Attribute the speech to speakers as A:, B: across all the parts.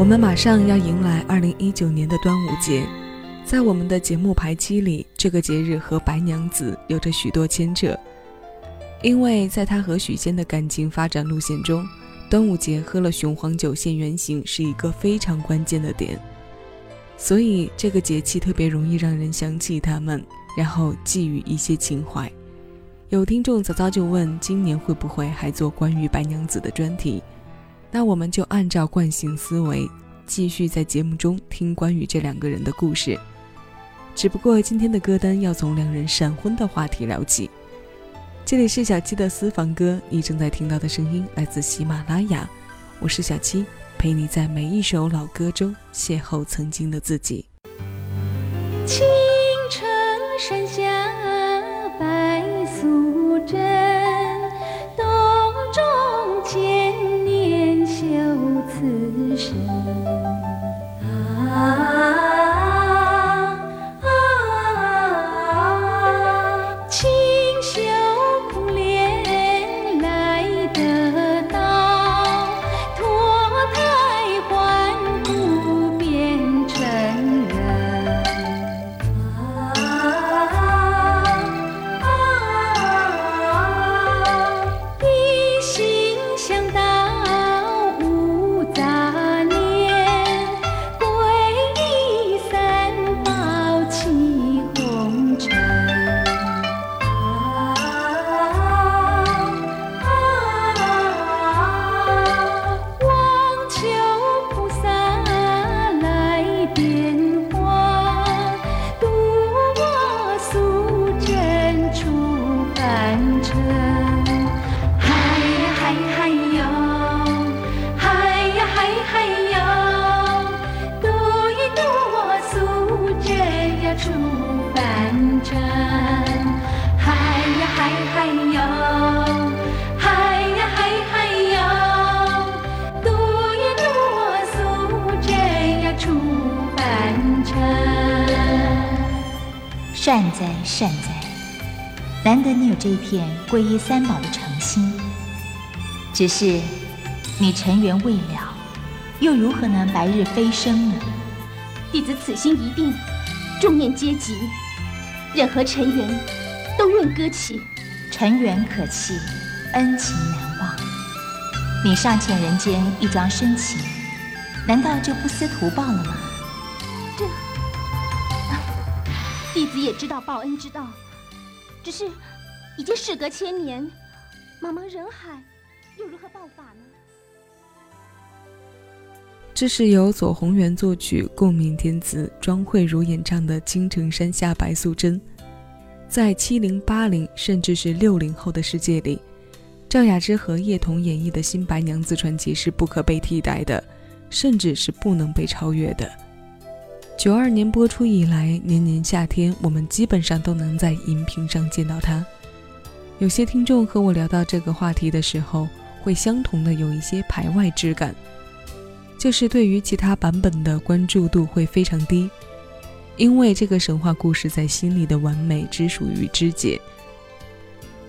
A: 我们马上要迎来二零一九年的端午节，在我们的节目排期里，这个节日和白娘子有着许多牵扯，因为在他和许仙的感情发展路线中，端午节喝了雄黄酒现原形是一个非常关键的点，所以这个节气特别容易让人想起他们，然后寄予一些情怀。有听众早早就问，今年会不会还做关于白娘子的专题？那我们就按照惯性思维，继续在节目中听关于这两个人的故事。只不过今天的歌单要从两人闪婚的话题聊起。这里是小七的私房歌，你正在听到的声音来自喜马拉雅，我是小七，陪你在每一首老歌中邂逅曾经的自己。
B: 青城山下白素贞。
C: 善哉善哉，难得你有这一片皈依三宝的诚心。只是你尘缘未了，又如何能白日飞升呢？
D: 弟子此心一定，众念皆吉，任何尘缘都愿搁弃。
C: 尘缘可弃，恩情难忘。你尚欠人间一桩深情，难道就不思图报了吗？
D: 弟子也知道报恩之道，只是已经事隔千年，茫茫人海，又如何报法呢？
A: 这是由左宏元作曲、共鸣填词、庄慧茹演唱的《青城山下白素贞》。在七零八零甚至是六零后的世界里，赵雅芝和叶童演绎的新白娘子传奇是不可被替代的，甚至是不能被超越的。九二年播出以来，年年夏天，我们基本上都能在荧屏上见到它。有些听众和我聊到这个话题的时候，会相同的有一些排外之感，就是对于其他版本的关注度会非常低，因为这个神话故事在心里的完美只属于肢解。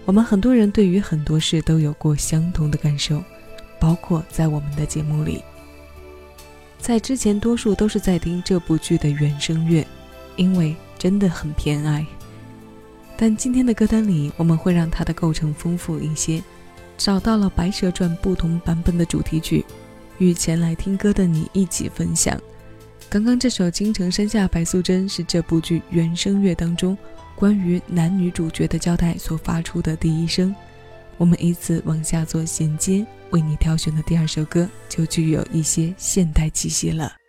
A: 我们很多人对于很多事都有过相同的感受，包括在我们的节目里。在之前，多数都是在听这部剧的原声乐，因为真的很偏爱。但今天的歌单里，我们会让它的构成丰富一些，找到了《白蛇传》不同版本的主题曲，与前来听歌的你一起分享。刚刚这首《京城山下白素贞》是这部剧原声乐当中关于男女主角的交代所发出的第一声。我们以此往下做衔接。为你挑选的第二首歌就具有一些现代气息了。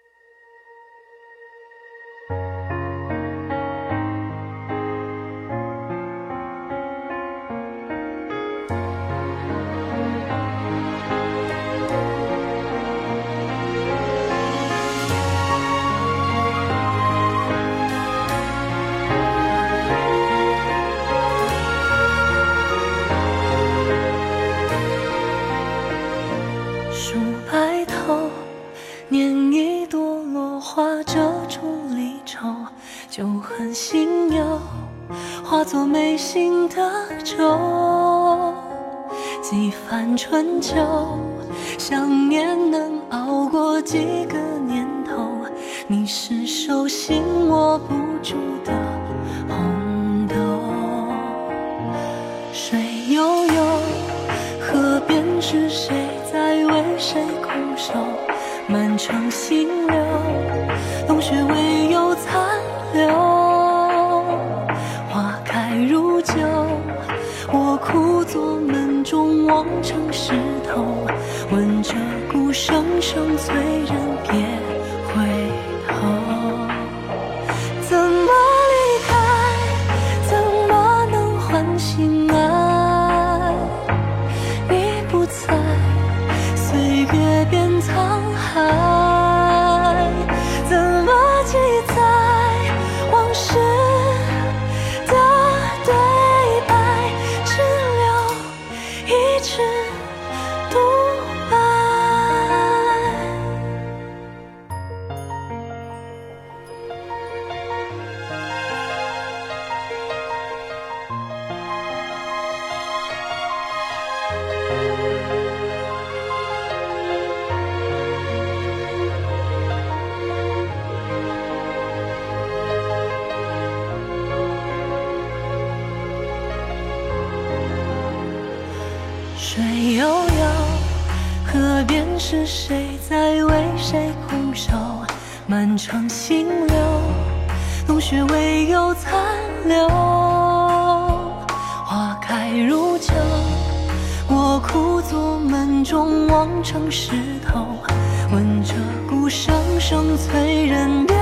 B: 春秋，想念能熬过几个年头。你是手心握不住的红豆。水悠悠，河边是谁在为谁苦守？满城星流，冬雪未有残留。望成石头，闻着鼓声声催人别是谁在为谁苦守？满城星流，冬雪未有残留。花开如旧，我枯坐门中望成石头，闻着鼓声声催人别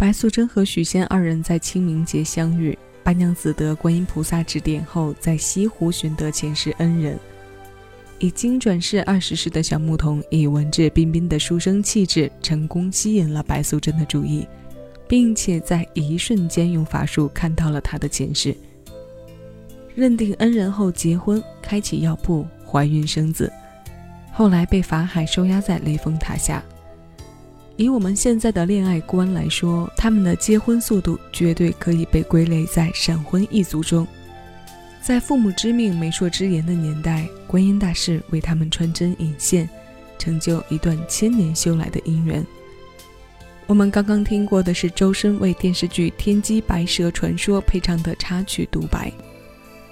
B: 白
A: 素贞和许仙二人在清明节相遇，白娘子得观音菩萨指点后，在西湖寻得前世恩人。已经转世二十世的小牧童，以文质彬彬的书生气质，成功吸引了白素贞的注意，并且在一瞬间用法术看到了她的前世。认定恩人后结婚，开启药铺，怀孕生子，后来被法海收押在雷峰塔下。以我们现在的恋爱观来说，他们的结婚速度绝对可以被归类在闪婚一族中。在父母之命、媒妁之言的年代，观音大士为他们穿针引线，成就一段千年修来的姻缘。我们刚刚听过的是周深为电视剧《天机白蛇传说》配唱的插曲独白，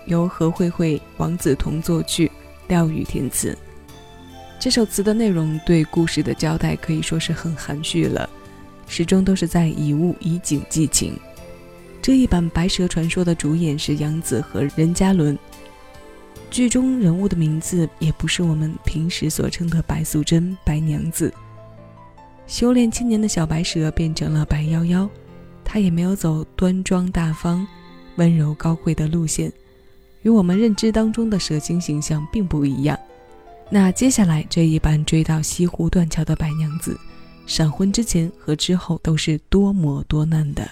A: 由何慧慧、王子彤作曲，廖宇填词。这首词的内容对故事的交代可以说是很含蓄了，始终都是在以物以景寄情。这一版《白蛇传说》的主演是杨紫和任嘉伦，剧中人物的名字也不是我们平时所称的白素贞、白娘子。修炼千年的小白蛇变成了白夭夭，她也没有走端庄大方、温柔高贵的路线，与我们认知当中的蛇精形象并不一样。那接下来这一版追到西湖断桥的白娘子，闪婚之前和之后都是多磨多难的。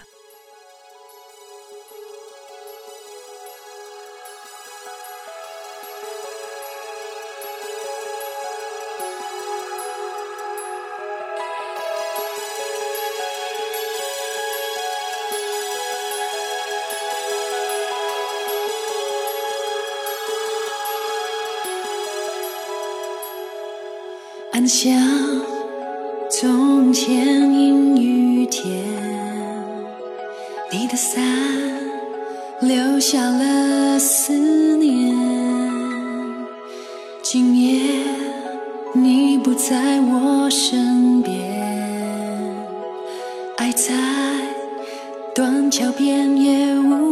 B: 像从前阴雨天，你的伞留下了思念。今夜你不在我身边，爱在断桥边也无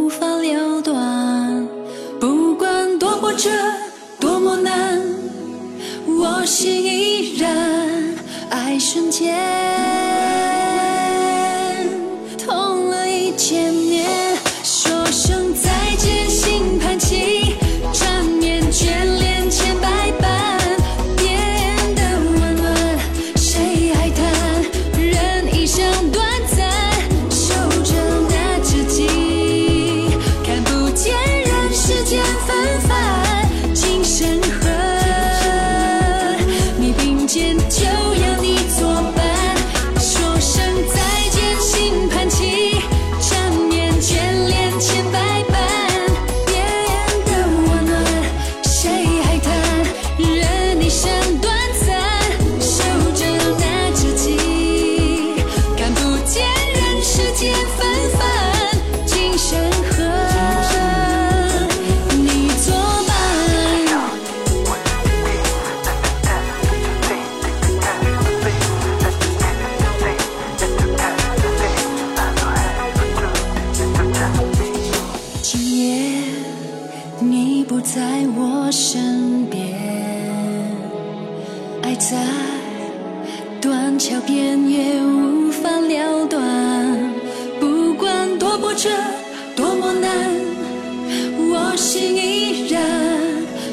B: 心依然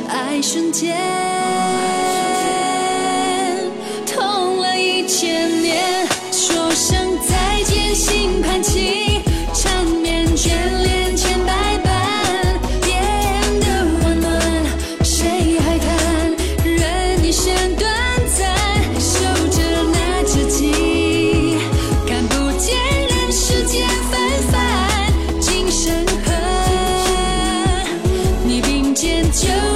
B: 爱瞬间，并肩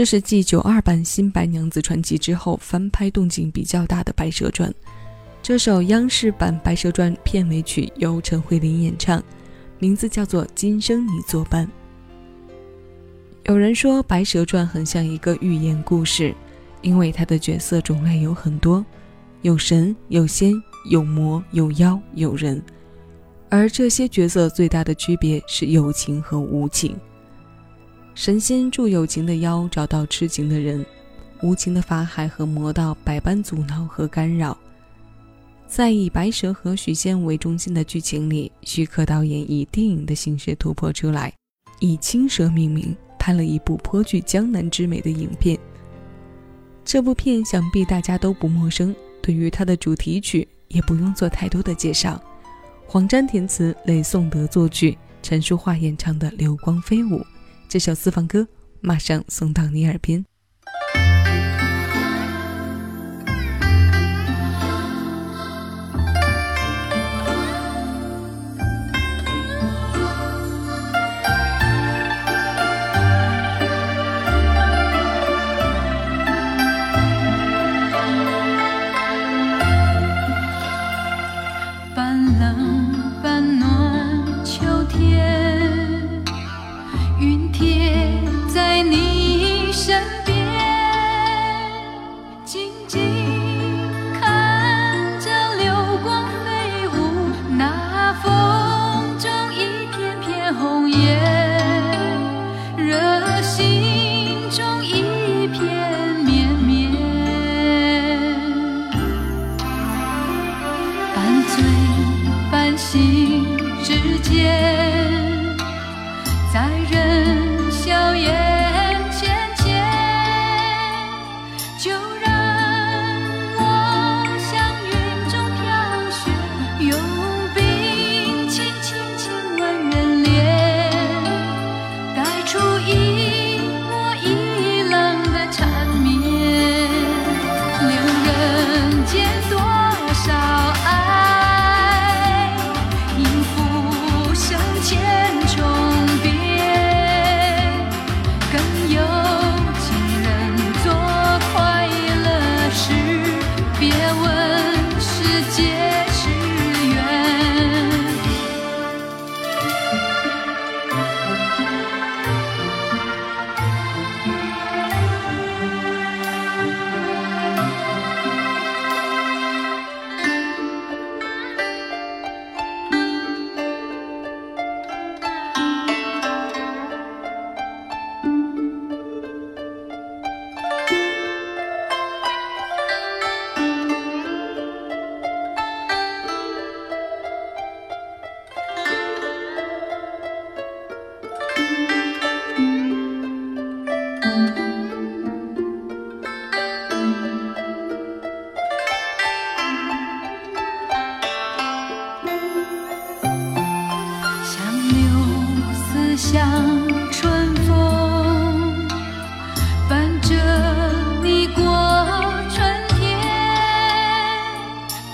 A: 这是继九二版《新白娘子传奇》之后翻拍动静比较大的《白蛇传》。这首央视版《白蛇传》片尾曲由陈慧琳演唱，名字叫做《今生你作伴》。有人说《白蛇传》很像一个寓言故事，因为它的角色种类有很多，有神、有仙、有魔、有妖、有人，而这些角色最大的区别是有情和无情。神仙助有情的妖找到痴情的人，无情的法海和魔道百般阻挠和干扰。在以白蛇和许仙为中心的剧情里，徐克导演以电影的形式突破出来，以青蛇命名，拍了一部颇具江南之美的影片。这部片想必大家都不陌生，对于它的主题曲也不用做太多的介绍，黄沾填词，雷颂德作曲，陈淑桦演唱的《流光飞舞》。这首私房歌，马上送到你耳边。醉繁星之间，在人笑颜。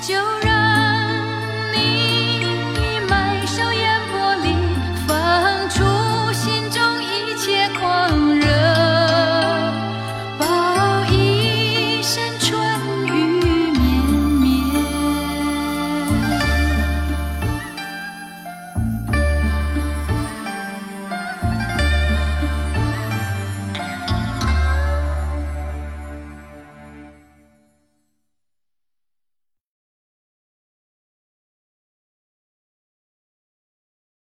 A: your